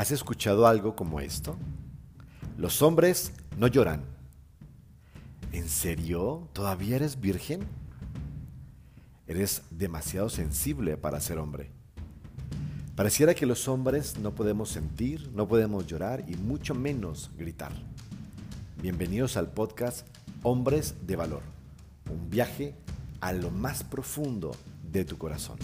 ¿Has escuchado algo como esto? Los hombres no lloran. ¿En serio? ¿Todavía eres virgen? Eres demasiado sensible para ser hombre. Pareciera que los hombres no podemos sentir, no podemos llorar y mucho menos gritar. Bienvenidos al podcast Hombres de Valor, un viaje a lo más profundo de tu corazón.